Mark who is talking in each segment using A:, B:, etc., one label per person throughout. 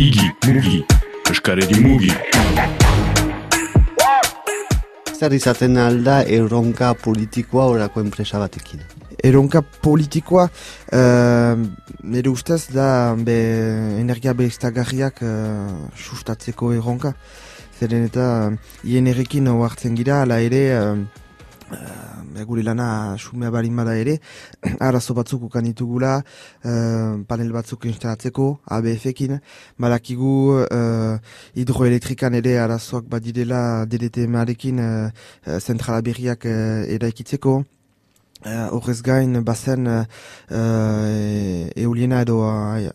A: Igi, mugi, eskaredi mugi.
B: Zer izaten alda erronka politikoa orako enpresa batekin?
C: Erronka politikoa, uh, nire ustez da be, energia behiztagarriak uh, sustatzeko erronka. Zeren eta uh, hien errekin hartzen gira, ala ere, uh, gure lana sumea barin bada ere, arazo batzuk ukan ditugula, uh, panel batzuk instalatzeko, ABF-ekin, balakigu uh, hidroelektrikan ere arazoak badirela DDTM-arekin uh, zentrala berriak uh, eraikitzeko, Uh, horrez gain, bazen uh, euliena edo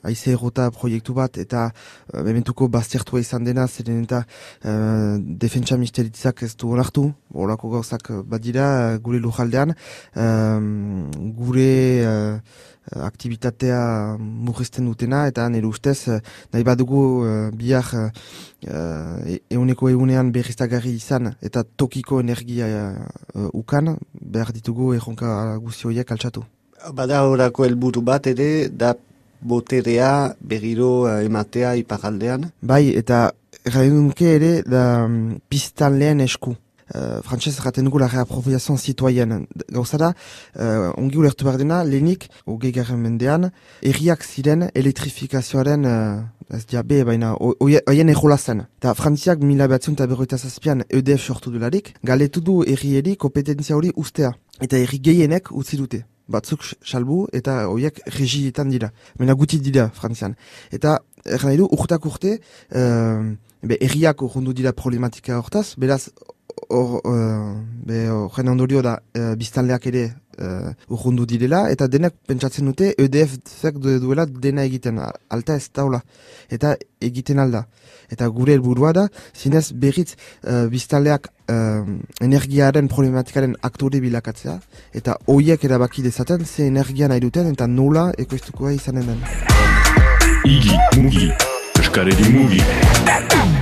C: aize errota proiektu bat eta uh, mementuko baztertua izan dena, zeren eta uh, defentsa misteritzak ez du onartu, horako gauzak badira gure lujaldean, gure uh, aktivitatea murrizten dutena eta nire ustez nahi badugu uh, bihar uh, euneko egunean berriztagarri izan eta tokiko energia uh, ukan, behar ditugu erronka guzioiek altxatu.
B: Bada horako helburu bat ere, da boterea berriro ematea iparaldean?
C: Bai, eta erraidunke ere da um, pistan lehen esku. Uh, Frantxez erraten dugu la reapropriazioan zituaien. Gauza da, uh, ongi ulertu behar dena, lehenik, hogei garen mendean, erriak ziren elektrifikazioaren, uh, ez diabe, baina, oien ejola zen. Eta Frantziak mila behatzen eta berroita zazpian EDF sortu dularik, galetu du erri kompetentzia hori ustea. Eta erri gehienek utzi dute. Batzuk salbu eta horiek regietan dira. Mena guti dira Frantzian. Eta erran du, urtak urte, uh, erriak urrundu dira problematika hortaz, beraz, hor, uh, ondorio da, uh, biztanleak ere uh, urrundu direla, eta denek pentsatzen dute EDF zek duela dena egiten, alta ez daula, eta egiten alda. Eta gure helburua da, zinez berriz uh, biztanleak uh, energiaren problematikaren aktore bilakatzea, eta hoiek erabaki dezaten ze energia nahi duten, eta nola ekoiztukoa izanen den.
A: Igi, mugi, eskaredi mugi.